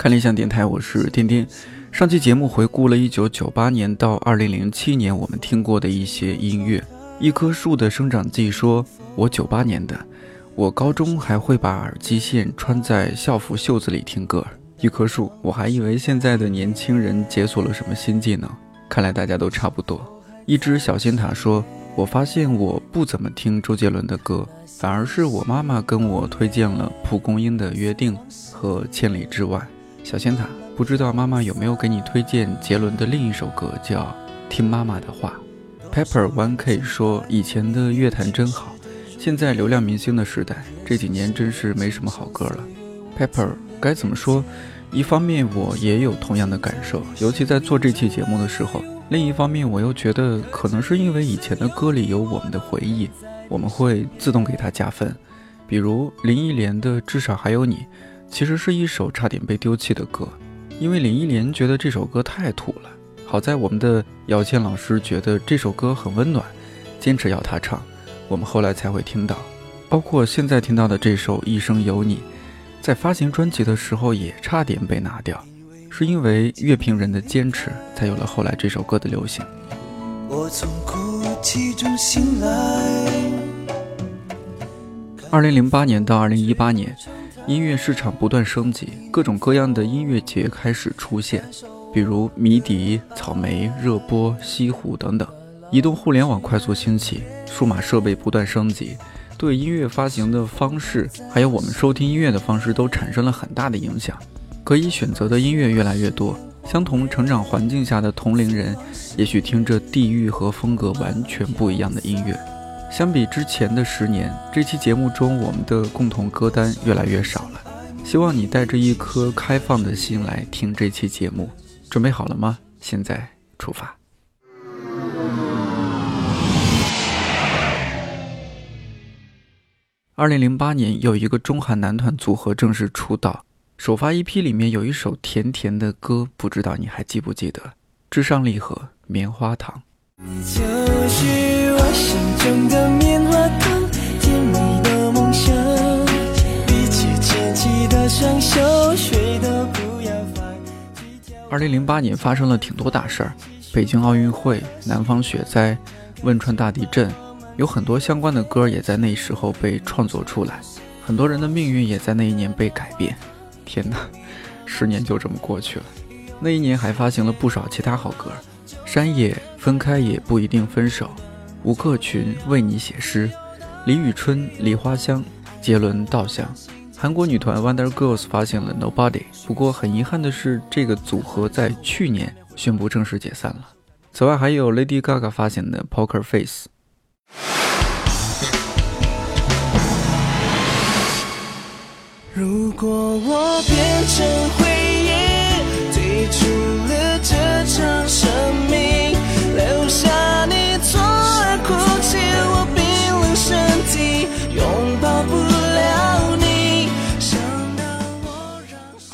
看理想电台，我是天天。上期节目回顾了1998年到2007年我们听过的一些音乐。一棵树的生长记说：“我98年的，我高中还会把耳机线穿在校服袖子里听歌。”一棵树，我还以为现在的年轻人解锁了什么新技能，看来大家都差不多。一只小仙塔说：“我发现我不怎么听周杰伦的歌，反而是我妈妈跟我推荐了蒲公英的约定和千里之外。”小仙塔，不知道妈妈有没有给你推荐杰伦的另一首歌，叫《听妈妈的话》。Pepper One K 说：“以前的乐坛真好，现在流量明星的时代，这几年真是没什么好歌了。”Pepper 该怎么说？一方面我也有同样的感受，尤其在做这期节目的时候；另一方面我又觉得，可能是因为以前的歌里有我们的回忆，我们会自动给它加分。比如林忆莲的《至少还有你》。其实是一首差点被丢弃的歌，因为林忆莲觉得这首歌太土了。好在我们的姚谦老师觉得这首歌很温暖，坚持要他唱，我们后来才会听到。包括现在听到的这首《一生有你》，在发行专辑的时候也差点被拿掉，是因为乐评人的坚持，才有了后来这首歌的流行。我从哭泣中醒来。二零零八年到二零一八年。音乐市场不断升级，各种各样的音乐节开始出现，比如迷笛、草莓、热播、西湖等等。移动互联网快速兴起，数码设备不断升级，对音乐发行的方式，还有我们收听音乐的方式都产生了很大的影响。可以选择的音乐越来越多，相同成长环境下的同龄人，也许听着地域和风格完全不一样的音乐。相比之前的十年，这期节目中我们的共同歌单越来越少。希望你带着一颗开放的心来听这期节目，准备好了吗？现在出发。二零零八年，有一个中韩男团组合正式出道，首发 EP 里面有一首甜甜的歌，不知道你还记不记得？至上励合《棉花糖》。你就是我心中的棉花糖，二零零八年发生了挺多大事儿，北京奥运会、南方雪灾、汶川大地震，有很多相关的歌也在那时候被创作出来，很多人的命运也在那一年被改变。天哪，十年就这么过去了。那一年还发行了不少其他好歌。山野分开也不一定分手，吴克群为你写诗，李宇春梨花香，杰伦稻香，韩国女团 Wonder Girls 发行了 Nobody，不过很遗憾的是，这个组合在去年宣布正式解散了。此外，还有 Lady Gaga 发行的 Poker Face。如果我变成灰。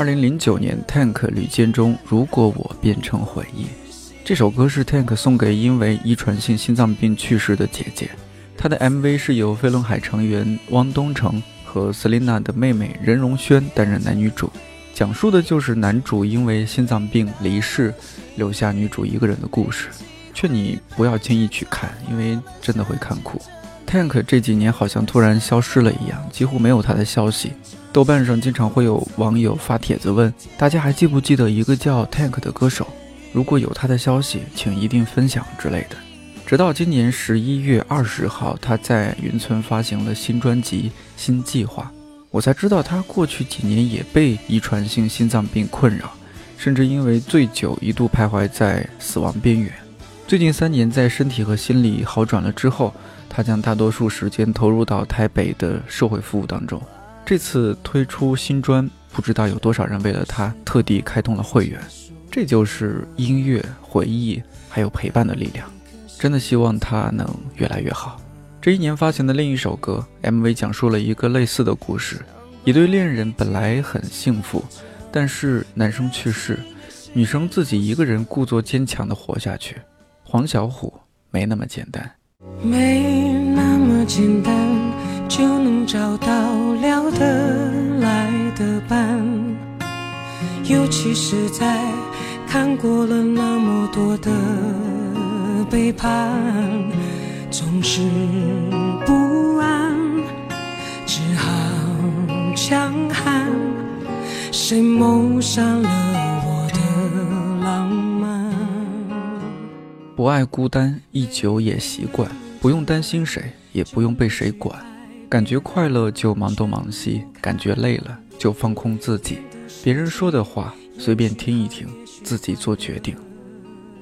二零零九年，Tank 吕建中，如果我变成回忆，这首歌是 Tank 送给因为遗传性心脏病去世的姐姐。他的 MV 是由飞轮海成员汪东城和 Selina 的妹妹任容萱担任男女主，讲述的就是男主因为心脏病离世，留下女主一个人的故事。劝你不要轻易去看，因为真的会看哭。Tank 这几年好像突然消失了一样，几乎没有他的消息。豆瓣上经常会有网友发帖子问大家还记不记得一个叫 Tank 的歌手？如果有他的消息，请一定分享之类的。直到今年十一月二十号，他在云村发行了新专辑《新计划》，我才知道他过去几年也被遗传性心脏病困扰，甚至因为醉酒一度徘徊在死亡边缘。最近三年，在身体和心理好转了之后，他将大多数时间投入到台北的社会服务当中。这次推出新专，不知道有多少人为了他特地开通了会员。这就是音乐、回忆还有陪伴的力量。真的希望他能越来越好。这一年发行的另一首歌 MV 讲述了一个类似的故事：一对恋人本来很幸福，但是男生去世，女生自己一个人故作坚强的活下去。黄小琥没那么简单，没那么简单。就能找到聊得来的伴，尤其是在看过了那么多的背叛，总是不安，只好强悍。谁谋杀了我的浪漫？不爱孤单，一久也习惯，不用担心谁，也不用被谁管。感觉快乐就忙东忙西，感觉累了就放空自己。别人说的话随便听一听，自己做决定。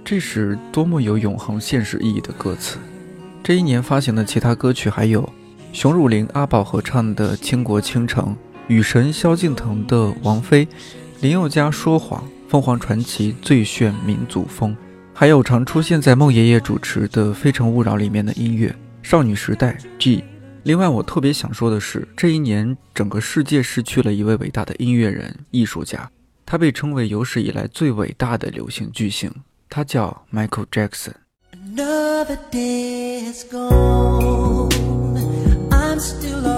这是多么有永恒现实意义的歌词！这一年发行的其他歌曲还有熊汝霖、阿宝合唱的《倾国倾城》。雨神萧敬腾的《王菲》，林宥嘉《说谎》，凤凰传奇《最炫民族风》，还有常出现在孟爷爷主持的《非诚勿扰》里面的音乐，少女时代 G。另外，我特别想说的是，这一年整个世界失去了一位伟大的音乐人、艺术家，他被称为有史以来最伟大的流行巨星，他叫 Michael Jackson。Another day is gone. I'm still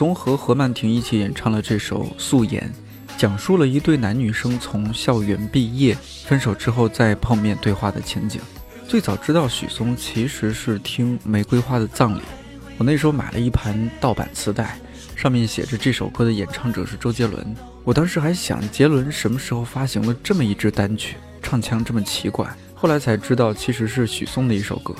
年，许嵩和何曼婷一起演唱了这首《素颜》，讲述了一对男女生从校园毕业、分手之后再碰面对话的情景。最早知道许嵩其实是听《玫瑰花的葬礼》，我那时候买了一盘盗版磁带，上面写着这首歌的演唱者是周杰伦。我当时还想，杰伦什么时候发行了这么一支单曲，唱腔这么奇怪？后来才知道，其实是许嵩的一首歌。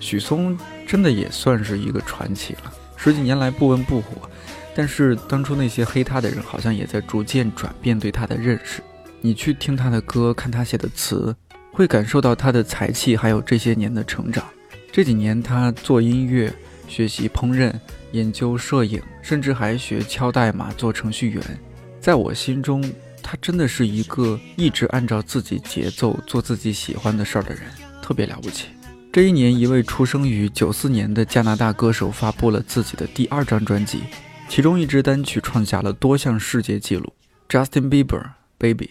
许嵩真的也算是一个传奇了。十几年来不温不火，但是当初那些黑他的人好像也在逐渐转变对他的认识。你去听他的歌，看他写的词，会感受到他的才气，还有这些年的成长。这几年他做音乐、学习烹饪、研究摄影，甚至还学敲代码做程序员。在我心中，他真的是一个一直按照自己节奏做自己喜欢的事儿的人，特别了不起。这一年，一位出生于九四年的加拿大歌手发布了自己的第二张专辑，其中一支单曲创下了多项世界纪录。Justin Bieber Baby。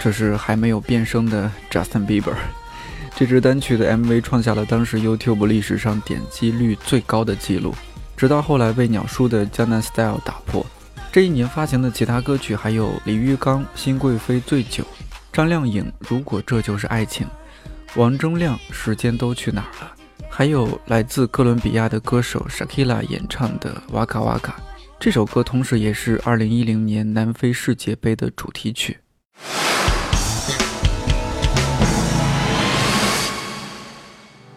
这是还没有变声的 Justin Bieber。这支单曲的 MV 创下了当时 YouTube 历史上点击率最高的记录，直到后来被鸟叔的《江南 Style》打破。这一年发行的其他歌曲还有李玉刚《新贵妃醉酒》，张靓颖《如果这就是爱情》，王铮亮《时间都去哪儿了》，还有来自哥伦比亚的歌手 Shakira 演唱的《哇卡哇卡》。这首歌同时也是2010年南非世界杯的主题曲。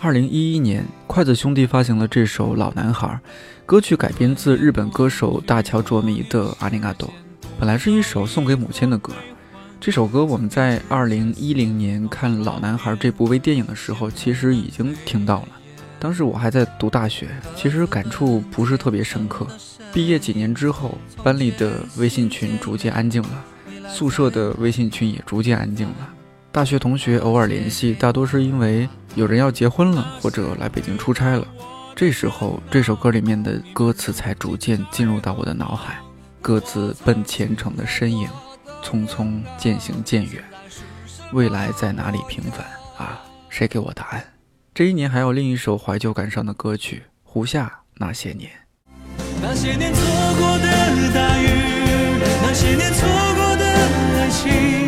二零一一年，筷子兄弟发行了这首《老男孩》，歌曲改编自日本歌手大桥卓弥的《阿里嘎多》，本来是一首送给母亲的歌。这首歌我们在二零一零年看《老男孩》这部微电影的时候，其实已经听到了。当时我还在读大学，其实感触不是特别深刻。毕业几年之后，班里的微信群逐渐安静了，宿舍的微信群也逐渐安静了。大学同学偶尔联系，大多是因为有人要结婚了，或者来北京出差了。这时候，这首歌里面的歌词才逐渐进入到我的脑海。各自奔前程的身影，匆匆渐行渐远。未来在哪里？平凡啊，谁给我答案？这一年还有另一首怀旧感伤的歌曲《胡夏那些年》。那些年错过的大雨，那些年错过的爱情，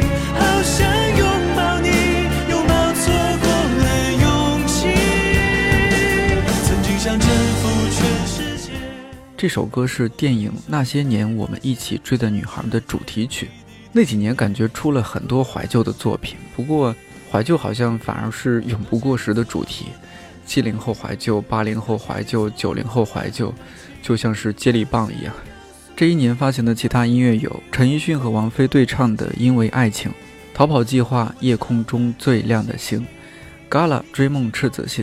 这首歌是电影《那些年，我们一起追的女孩》的主题曲。那几年感觉出了很多怀旧的作品，不过怀旧好像反而是永不过时的主题。七零后怀旧，八零后怀旧，九零后怀旧。就像是接力棒一样。这一年发行的其他音乐有陈奕迅和王菲对唱的《因为爱情》，逃跑计划《夜空中最亮的星》，Gala 追梦赤子心，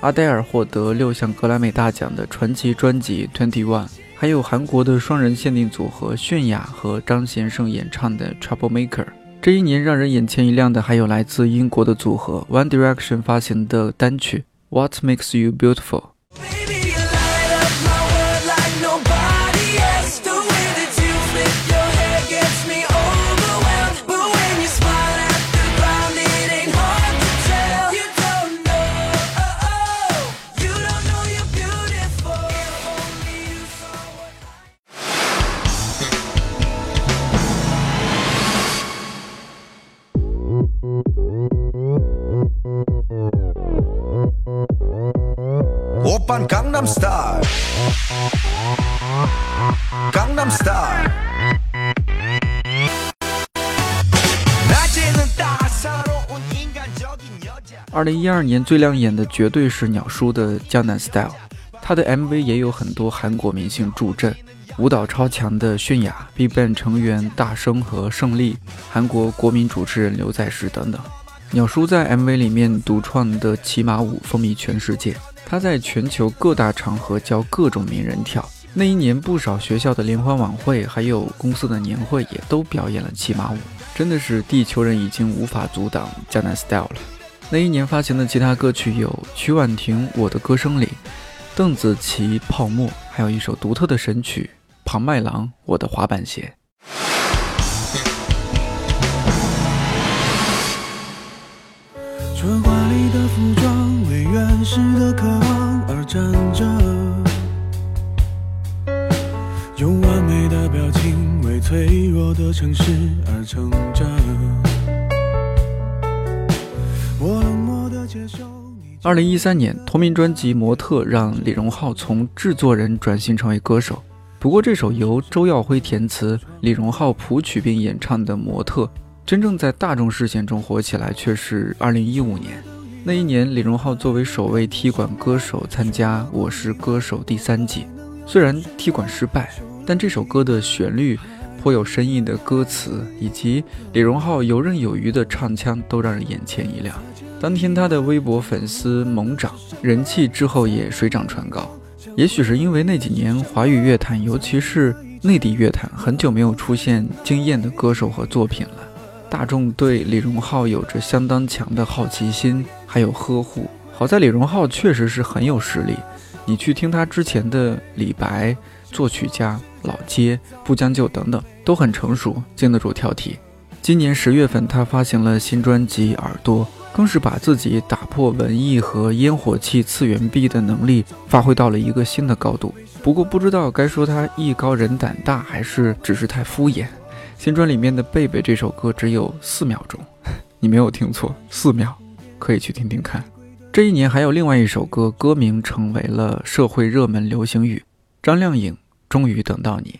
阿黛尔获得六项格莱美大奖的传奇专辑《Twenty One》，还有韩国的双人限定组合泫雅和张贤胜演唱的《Trouble Maker》。这一年让人眼前一亮的还有来自英国的组合 One Direction 发行的单曲《What Makes You Beautiful》。Star 二零一二年最亮眼的绝对是鸟叔的《江南 Style》，他的 MV 也有很多韩国明星助阵，舞蹈超强的泫雅、BigBang 成员大生和胜利，韩国国民主持人刘在石等等。鸟叔在 MV 里面独创的骑马舞风靡全世界，他在全球各大场合教各种名人跳。那一年，不少学校的联欢晚会，还有公司的年会，也都表演了骑马舞，真的是地球人已经无法阻挡江南 Style 了。那一年发行的其他歌曲有曲婉婷《我的歌声里》，邓紫棋《泡沫》，还有一首独特的神曲庞麦郎《我的滑板鞋》。春华丽的服装为原始的渴望而站着，用完美的表情为脆弱的城市而撑着。二零一三年，同名专辑《模特》让李荣浩从制作人转型成为歌手。不过，这首由周耀辉填词、李荣浩谱曲并演唱的《模特》，真正在大众视线中火起来却是二零一五年。那一年，李荣浩作为首位踢馆歌手参加《我是歌手》第三季，虽然踢馆失败，但这首歌的旋律、颇有深意的歌词以及李荣浩游刃有余的唱腔，都让人眼前一亮。当天，他的微博粉丝猛涨，人气之后也水涨船高。也许是因为那几年华语乐坛，尤其是内地乐坛，很久没有出现惊艳的歌手和作品了，大众对李荣浩有着相当强的好奇心，还有呵护。好在李荣浩确实是很有实力，你去听他之前的《李白》，作曲家、老街、不将就等等，都很成熟，经得住挑剔。今年十月份，他发行了新专辑《耳朵》。更是把自己打破文艺和烟火气次元壁的能力发挥到了一个新的高度。不过不知道该说他艺高人胆大，还是只是太敷衍。新专里面的《贝贝》这首歌只有四秒钟，你没有听错，四秒，可以去听听看。这一年还有另外一首歌，歌名成为了社会热门流行语，张靓颖《终于等到你》。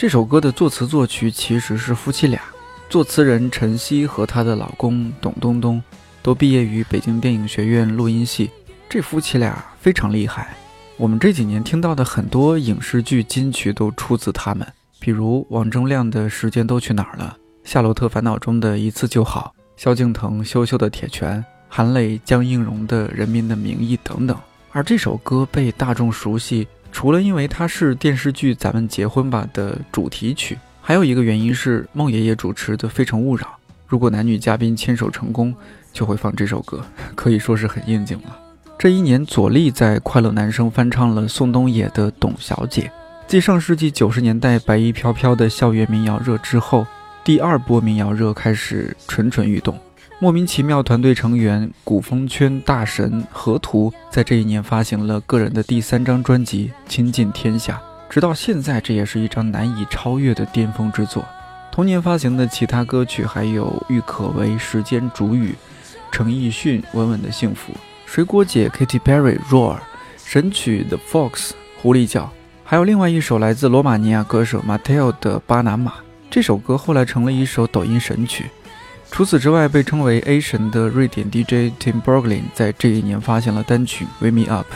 这首歌的作词作曲其实是夫妻俩，作词人陈曦和她的老公董东东都毕业于北京电影学院录音系，这夫妻俩非常厉害。我们这几年听到的很多影视剧金曲都出自他们，比如王铮亮的《时间都去哪儿了》，《夏洛特烦恼》中的一次就好，萧敬腾《羞羞的铁拳》，韩磊、江映蓉的《人民的名义》等等。而这首歌被大众熟悉。除了因为它是电视剧《咱们结婚吧》的主题曲，还有一个原因是孟爷爷主持的《非诚勿扰》，如果男女嘉宾牵手成功，就会放这首歌，可以说是很应景了。这一年，左立在《快乐男声》翻唱了宋冬野的《董小姐》。继上世纪九十年代白衣飘飘的校园民谣热之后，第二波民谣热开始蠢蠢欲动。莫名其妙，团队成员古风圈大神河图在这一年发行了个人的第三张专辑《倾尽天下》，直到现在，这也是一张难以超越的巅峰之作。同年发行的其他歌曲还有郁可唯《时间煮雨》，陈奕迅《稳稳的幸福》。水果姐 Katy Perry Roar，神曲 The Fox 狐狸叫，还有另外一首来自罗马尼亚歌手 Mateo 的巴拿马。这首歌后来成了一首抖音神曲。除此之外，被称为 A 神的瑞典 DJ Tim Berglin 在这一年发行了单曲 Wake Me Up。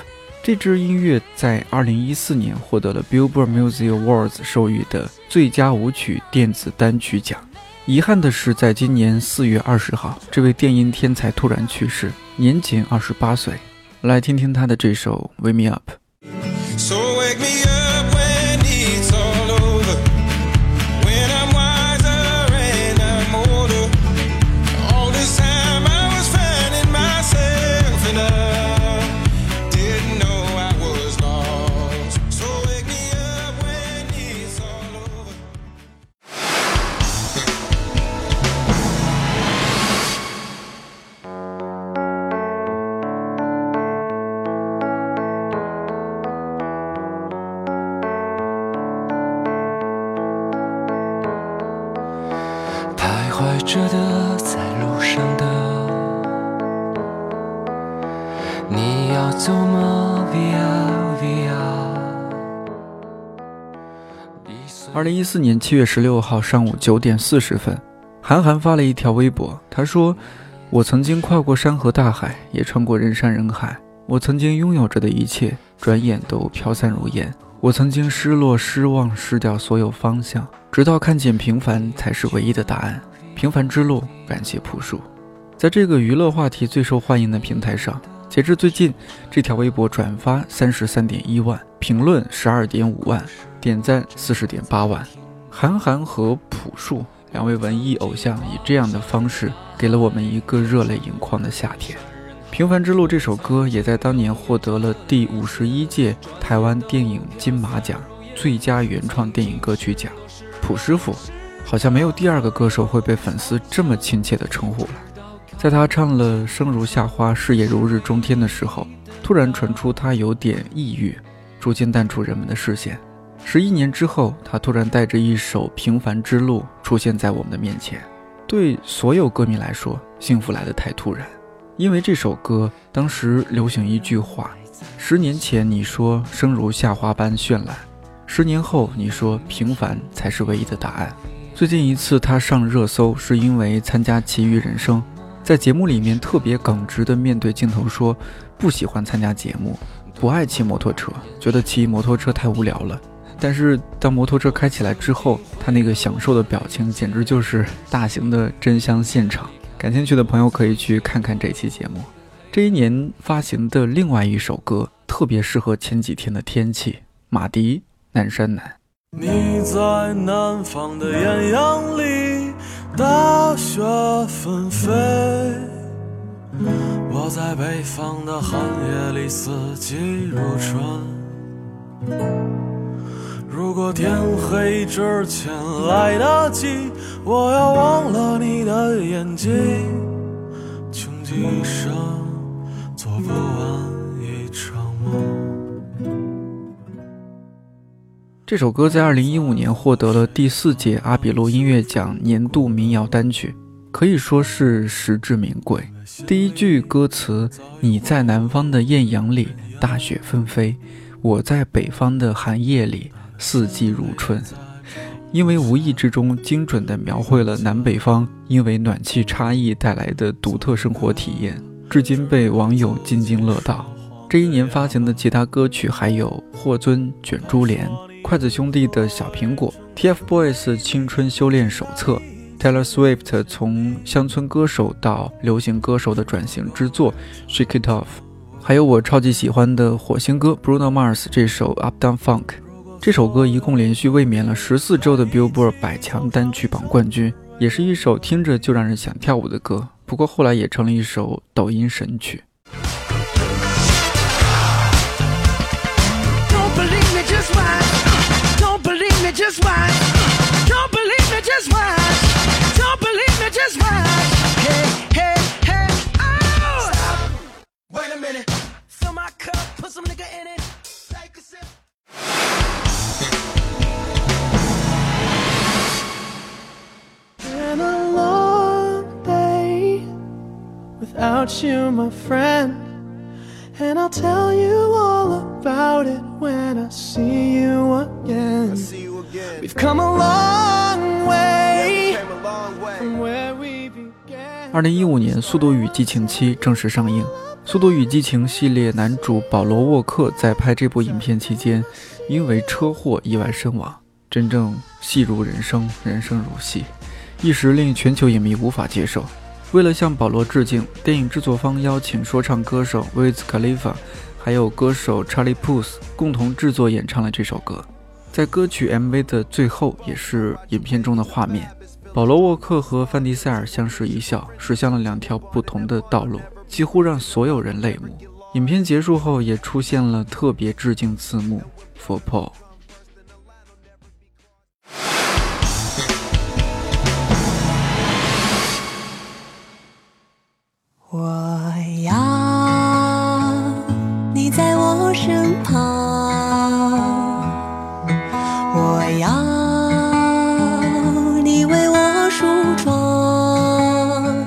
这支音乐在2014年获得了 Billboard Music Awards 授予的最佳舞曲电子单曲奖。遗憾的是，在今年四月二十号，这位电音天才突然去世，年仅二十八岁。来听听他的这首《Wake Me Up》。着二零一四年七月十六号上午九点四十分，韩寒发了一条微博，他说：“我曾经跨过山河大海，也穿过人山人海。我曾经拥有着的一切，转眼都飘散如烟。我曾经失落、失望、失掉所有方向，直到看见平凡才是唯一的答案。”平凡之路，感谢朴树。在这个娱乐话题最受欢迎的平台上，截至最近，这条微博转发三十三点一万，评论十二点五万，点赞四十点八万。韩寒和朴树两位文艺偶像以这样的方式，给了我们一个热泪盈眶的夏天。《平凡之路》这首歌也在当年获得了第五十一届台湾电影金马奖最佳原创电影歌曲奖。朴师傅。好像没有第二个歌手会被粉丝这么亲切的称呼了。在他唱了《生如夏花，事业如日中天》的时候，突然传出他有点抑郁，逐渐淡出人们的视线。十一年之后，他突然带着一首《平凡之路》出现在我们的面前。对所有歌迷来说，幸福来得太突然，因为这首歌当时流行一句话：十年前你说生如夏花般绚烂，十年后你说平凡才是唯一的答案。最近一次他上热搜，是因为参加《奇遇人生》，在节目里面特别耿直的面对镜头说，不喜欢参加节目，不爱骑摩托车，觉得骑摩托车太无聊了。但是当摩托车开起来之后，他那个享受的表情，简直就是大型的真香现场。感兴趣的朋友可以去看看这期节目。这一年发行的另外一首歌，特别适合前几天的天气，马迪《南山南》。你在南方的艳阳里，大雪纷飞；我在北方的寒夜里，四季如春。如果天黑之前来得及，我要忘了你的眼睛，穷极一生做不完一场梦。这首歌在二零一五年获得了第四届阿比路音乐奖年度民谣单曲，可以说是实至名归。第一句歌词：“你在南方的艳阳里，大雪纷飞；我在北方的寒夜里，四季如春。”因为无意之中精准地描绘了南北方因为暖气差异带来的独特生活体验，至今被网友津津乐道。这一年发行的其他歌曲还有霍尊卷珠帘。筷子兄弟的小苹果，TFBOYS 青春修炼手册 Taylor Swift 从乡村歌手到流行歌手的转型之作《Shake It Off》，还有我超级喜欢的火星哥 Bruno Mars 这首《Up Down Funk》。这首歌一共连续卫冕了十四周的 Billboard 百强单曲榜冠军，也是一首听着就让人想跳舞的歌。不过后来也成了一首抖音神曲。Just why? My friend. And I'll tell you all about it when I see you again. We've come a long way from where we began. 二零一五年，《速度与激情七》正式上映。《速度与激情》系列男主保罗·沃克在拍这部影片期间，因为车祸意外身亡。真正戏如人生，人生如戏，一时令全球影迷无法接受。为了向保罗致敬，电影制作方邀请说唱歌手 Wiz Khalifa，还有歌手 Charlie Puth 共同制作演唱了这首歌。在歌曲 MV 的最后，也是影片中的画面，保罗·沃克和范迪塞尔相视一笑，驶向了两条不同的道路，几乎让所有人泪目。影片结束后，也出现了特别致敬字幕 For Paul。我要你在我身旁，我要你为我梳妆。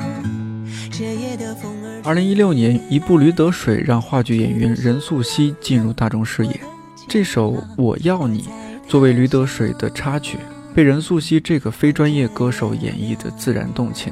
这夜的风儿二零一六年，一部《驴得水》让话剧演员任素汐进入大众视野。这首《我要你》作为《驴得水》的插曲，被任素汐这个非专业歌手演绎的自然动情。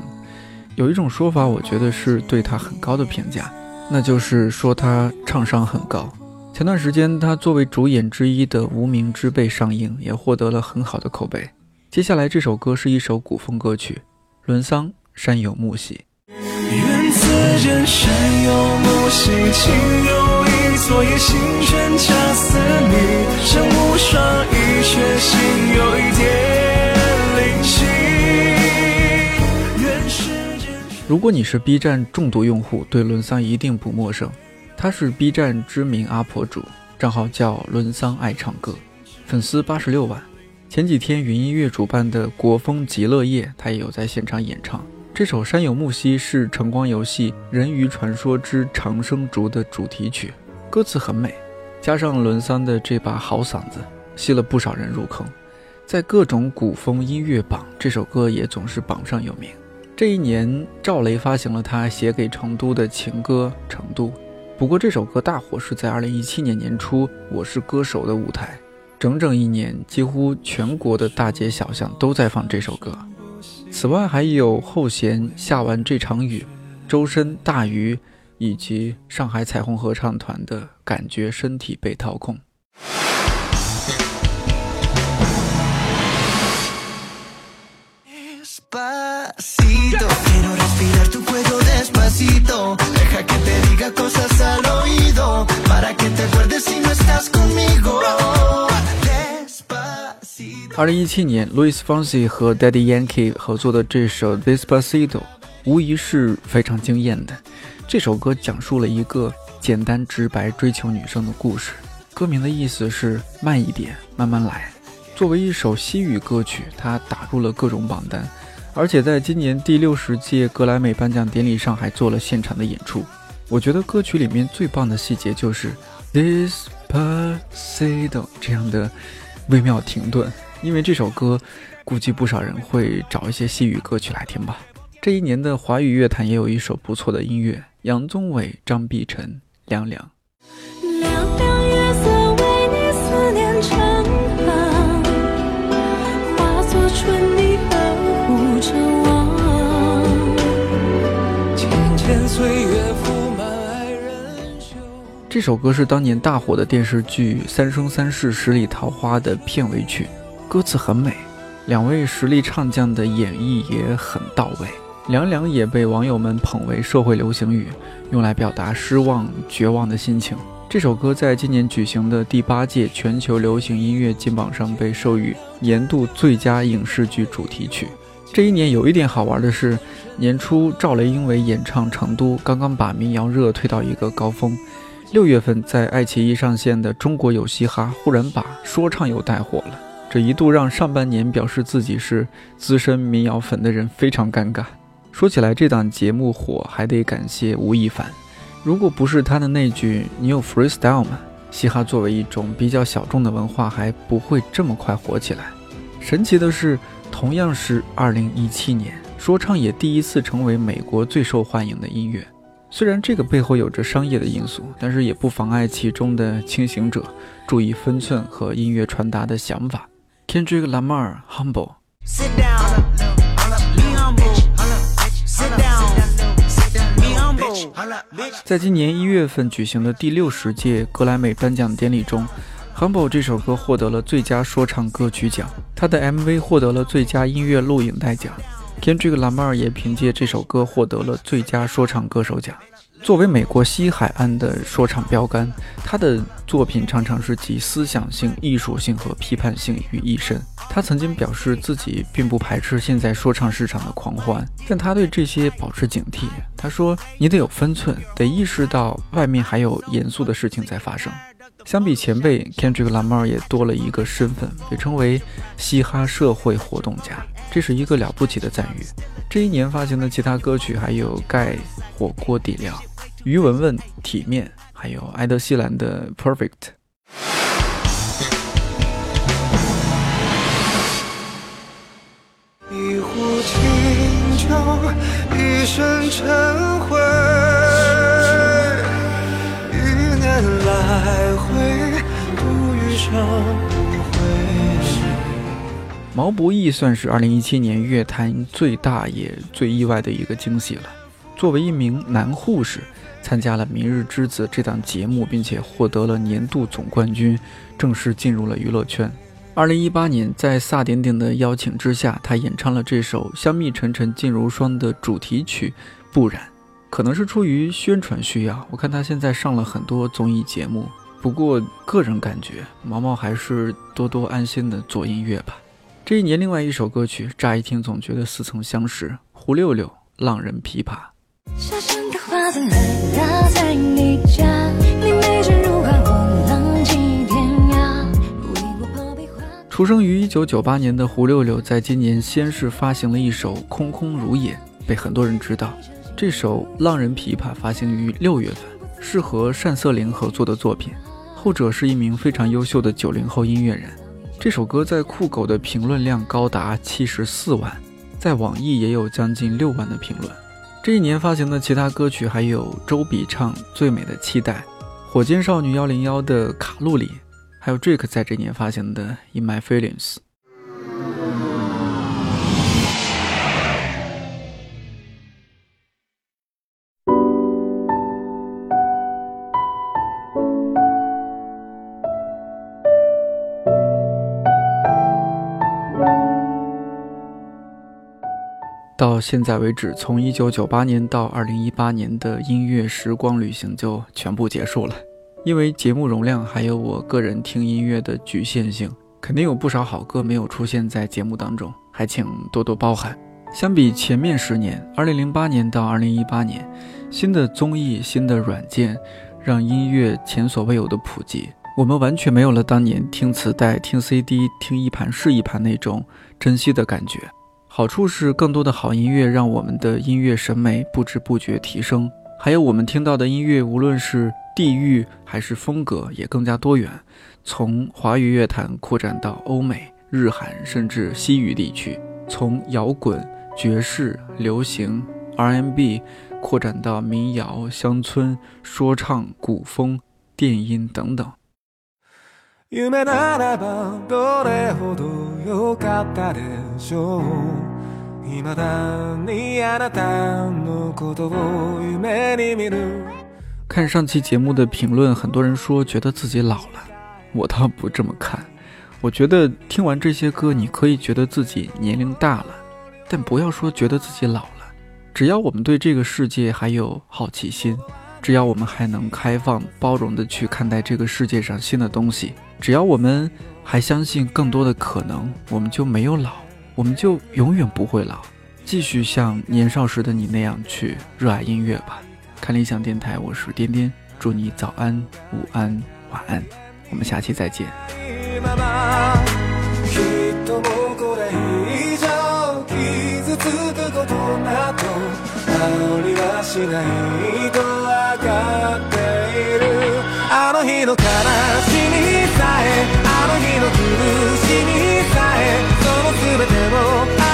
有一种说法，我觉得是对他很高的评价，那就是说他唱商很高。前段时间，他作为主演之一的《无名之辈》上映，也获得了很好的口碑。接下来这首歌是一首古风歌曲，伦桑《山有木兮》。愿此间山有木兮，情有意，昨夜星辰恰似你。身无双翼，却心有如果你是 B 站重度用户，对伦桑一定不陌生。他是 B 站知名阿婆主，账号叫伦桑爱唱歌，粉丝八十六万。前几天云音乐主办的国风极乐夜，他也有在现场演唱。这首《山有木兮》是晨光游戏《人鱼传说之长生竹》的主题曲，歌词很美，加上伦桑的这把好嗓子，吸了不少人入坑。在各种古风音乐榜，这首歌也总是榜上有名。这一年，赵雷发行了他写给成都的情歌《成都》，不过这首歌大火是在2017年年初《我是歌手》的舞台，整整一年，几乎全国的大街小巷都在放这首歌。此外，还有后弦下完这场雨、周深、大鱼以及上海彩虹合唱团的感觉，身体被掏空。二零一七年，Louis Fonsi 和 Daddy Yankee 合作的这首《Despacito》，无疑是非常惊艳的。这首歌讲述了一个简单直白追求女生的故事。歌名的意思是慢一点，慢慢来。作为一首西语歌曲，它打入了各种榜单，而且在今年第六十届格莱美颁奖典礼上还做了现场的演出。我觉得歌曲里面最棒的细节就是 Despacito 这样的微妙停顿。因为这首歌，估计不少人会找一些西语歌曲来听吧。这一年的华语乐坛也有一首不错的音乐，杨宗纬、张碧晨，《》。凉凉这首歌是当年大火的电视剧《三生三世十里桃花》的片尾曲，歌词很美，两位实力唱将的演绎也很到位。凉凉也被网友们捧为社会流行语，用来表达失望、绝望的心情。这首歌在今年举行的第八届全球流行音乐金榜上被授予年度最佳影视剧主题曲。这一年有一点好玩的是，年初赵雷因为演唱《成都》，刚刚把民谣热推到一个高峰。六月份在爱奇艺上线的《中国有嘻哈》忽然把说唱又带火了。这一度让上半年表示自己是资深民谣粉的人非常尴尬。说起来，这档节目火还得感谢吴亦凡，如果不是他的那句“你有 freestyle 吗”，嘻哈作为一种比较小众的文化，还不会这么快火起来。神奇的是，同样是2017年，说唱也第一次成为美国最受欢迎的音乐。虽然这个背后有着商业的因素，但是也不妨碍其中的清醒者注意分寸和音乐传达的想法。Kendrick Lamar Humble。Sit down. Be humble. Sit down. Be humble. Bitch. 在今年一月份举行的第六十届格莱美颁奖典礼中，《Humble》这首歌获得了最佳说唱歌曲奖，他的 MV 获得了最佳音乐录影带奖。Kendrick Lamar 也凭借这首歌获得了最佳说唱歌手奖。作为美国西海岸的说唱标杆，他的作品常常是集思想性、艺术性和批判性于一身。他曾经表示自己并不排斥现在说唱市场的狂欢，但他对这些保持警惕。他说：“你得有分寸，得意识到外面还有严肃的事情在发生。”相比前辈，Kendrick Lamar 也多了一个身份，被称为嘻哈社会活动家，这是一个了不起的赞誉。这一年发行的其他歌曲还有盖火锅底料。于文文体面，还有埃德希兰的 Perfect。一壶清酒，一身尘灰，还会不遇上，会是毛不易算是2017年乐坛最大也最意外的一个惊喜了。作为一名男护士，参加了《明日之子》这档节目，并且获得了年度总冠军，正式进入了娱乐圈。二零一八年，在萨顶顶的邀请之下，他演唱了这首香蜜沉沉烬如霜的主题曲《不然》。可能是出于宣传需要，我看他现在上了很多综艺节目。不过个人感觉，毛毛还是多多安心的做音乐吧。这一年，另外一首歌曲，乍一听总觉得似曾相识，胡六六《浪人琵琶》。小巷的花灯来打在你家，你美人如花，我浪迹天涯。为我抛笔画。出生于一九九八年的胡六六，在今年先是发行了一首《空空如也》，被很多人知道。这首《浪人琵琶》发行于六月份，是和单瑟琳合作的作品，后者是一名非常优秀的90后音乐人。这首歌在酷狗的评论量高达74万，在网易也有将近6万的评论。这一年发行的其他歌曲还有周笔畅《最美的期待》，火箭少女幺零幺的《卡路里》，还有 Drake 在这年发行的《In My Feelings》。到现在为止，从1998年到2018年的音乐时光旅行就全部结束了。因为节目容量还有我个人听音乐的局限性，肯定有不少好歌没有出现在节目当中，还请多多包涵。相比前面十年，2008年到2018年，新的综艺、新的软件，让音乐前所未有的普及。我们完全没有了当年听磁带、听 CD、听一盘是一盘那种珍惜的感觉。好处是更多的好音乐让我们的音乐审美不知不觉提升，还有我们听到的音乐，无论是地域还是风格，也更加多元。从华语乐坛扩展到欧美、日韩，甚至西语地区；从摇滚、爵士、流行、R&B 扩展到民谣、乡村、说唱、古风、电音等等。夢ならばどれほど良かったでしょう未だにあなたのことを夢に見る看上期节目的评论，很多人说觉得自己老了，我倒不这么看。我觉得听完这些歌，你可以觉得自己年龄大了，但不要说觉得自己老了。只要我们对这个世界还有好奇心，只要我们还能开放包容的去看待这个世界上新的东西。只要我们 还相信更多的可能，我们就没有老，我们就永远不会老。继续像年少时的你那样去热爱音乐吧。看理想电台，我是颠颠，祝你早安、午安、晚安，我们下期再见。今は君 ともこれ以上傷つくことなど煽りはしないとわかっているあの日の悲しみさえ あの日